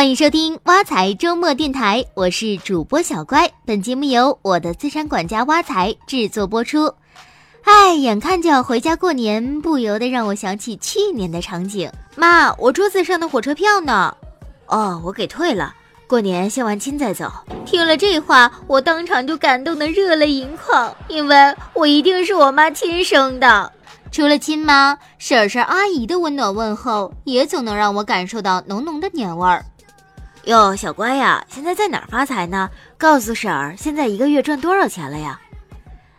欢迎收听挖财周末电台，我是主播小乖。本节目由我的资产管家挖财制作播出。哎，眼看就要回家过年，不由得让我想起去年的场景。妈，我桌子上的火车票呢？哦，我给退了。过年相完亲再走。听了这话，我当场就感动得热泪盈眶，因为我一定是我妈亲生的。除了亲妈、婶婶、阿姨的温暖问候，也总能让我感受到浓浓的年味儿。哟，小乖呀，现在在哪儿发财呢？告诉婶儿，现在一个月赚多少钱了呀？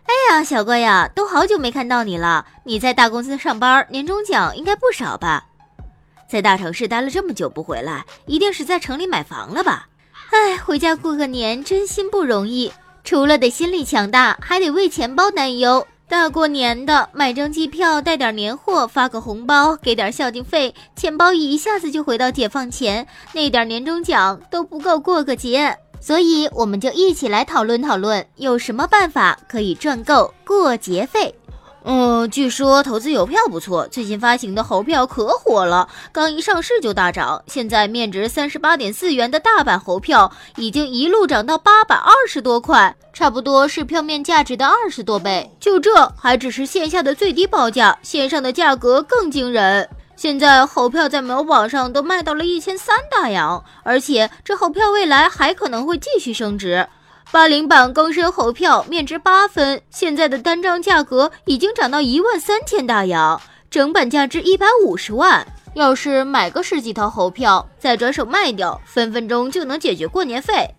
哎呀，小乖呀，都好久没看到你了。你在大公司上班，年终奖应该不少吧？在大城市待了这么久不回来，一定是在城里买房了吧？哎，回家过个年真心不容易，除了得心理强大，还得为钱包担忧。大过年的，买张机票，带点年货，发个红包，给点孝敬费，钱包一下子就回到解放前，那点年终奖都不够过个节。所以，我们就一起来讨论讨论，有什么办法可以赚够过节费。嗯，据说投资邮票不错，最近发行的猴票可火了，刚一上市就大涨，现在面值三十八点四元的大版猴票已经一路涨到八百二十多块，差不多是票面价值的二十多倍。就这还只是线下的最低报价，线上的价格更惊人。现在猴票在某宝上都卖到了一千三大洋，而且这猴票未来还可能会继续升值。八零版更深猴票面值八分，现在的单张价格已经涨到一万三千大洋，整版价值一百五十万。要是买个十几套猴票，再转手卖掉，分分钟就能解决过年费。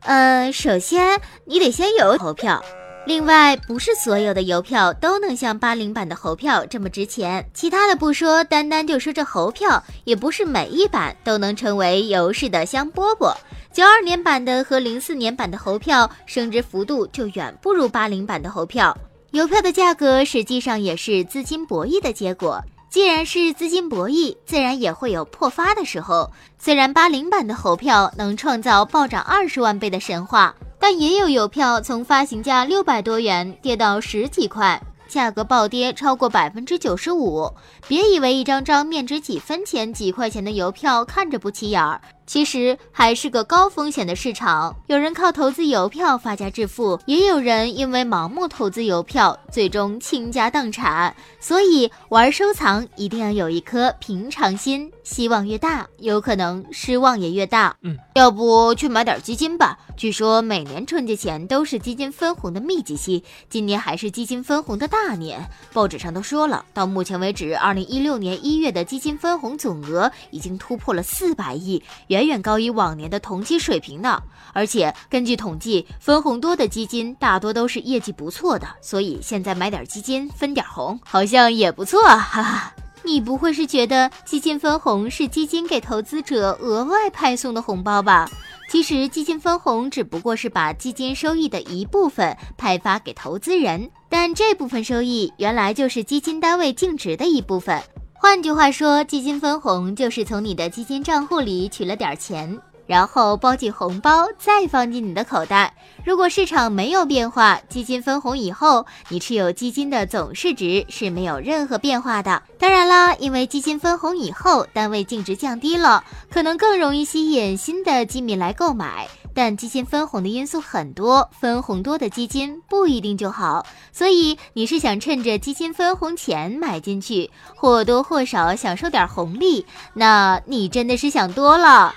呃，首先你得先有猴票，另外不是所有的邮票都能像八零版的猴票这么值钱。其他的不说，单单就说这猴票，也不是每一版都能成为邮市的香饽饽。九二年版的和零四年版的猴票升值幅度就远不如八零版的猴票。邮票的价格实际上也是资金博弈的结果。既然是资金博弈，自然也会有破发的时候。虽然八零版的猴票能创造暴涨二十万倍的神话，但也有邮票从发行价六百多元跌到十几块。价格暴跌超过百分之九十五，别以为一张张面值几分钱、几块钱的邮票看着不起眼儿，其实还是个高风险的市场。有人靠投资邮票发家致富，也有人因为盲目投资邮票，最终倾家荡产。所以玩收藏一定要有一颗平常心，希望越大，有可能失望也越大。嗯，要不去买点基金吧？据说每年春节前都是基金分红的密集期，今年还是基金分红的大。年，报纸上都说了，到目前为止，二零一六年一月的基金分红总额已经突破了四百亿，远远高于往年的同期水平呢。而且根据统计，分红多的基金大多都是业绩不错的，所以现在买点基金分点红，好像也不错，哈哈。你不会是觉得基金分红是基金给投资者额外派送的红包吧？其实基金分红只不过是把基金收益的一部分派发给投资人，但这部分收益原来就是基金单位净值的一部分。换句话说，基金分红就是从你的基金账户里取了点钱。然后包进红包，再放进你的口袋。如果市场没有变化，基金分红以后，你持有基金的总市值是没有任何变化的。当然啦，因为基金分红以后，单位净值降低了，可能更容易吸引新的基民来购买。但基金分红的因素很多，分红多的基金不一定就好。所以你是想趁着基金分红前买进去，或多或少享受点红利，那你真的是想多了。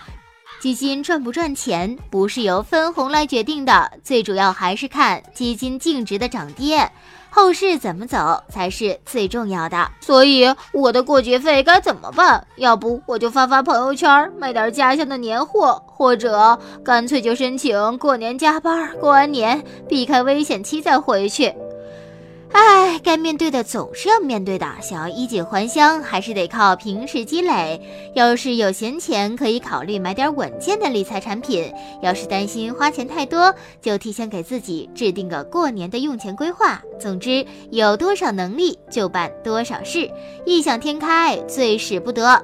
基金赚不赚钱，不是由分红来决定的，最主要还是看基金净值的涨跌，后市怎么走才是最重要的。所以我的过节费该怎么办？要不我就发发朋友圈，卖点家乡的年货，或者干脆就申请过年加班，过完年避开危险期再回去。唉，该面对的总是要面对的。想要衣锦还乡，还是得靠平时积累。要是有闲钱，可以考虑买点稳健的理财产品；要是担心花钱太多，就提前给自己制定个过年的用钱规划。总之，有多少能力就办多少事，异想天开最使不得。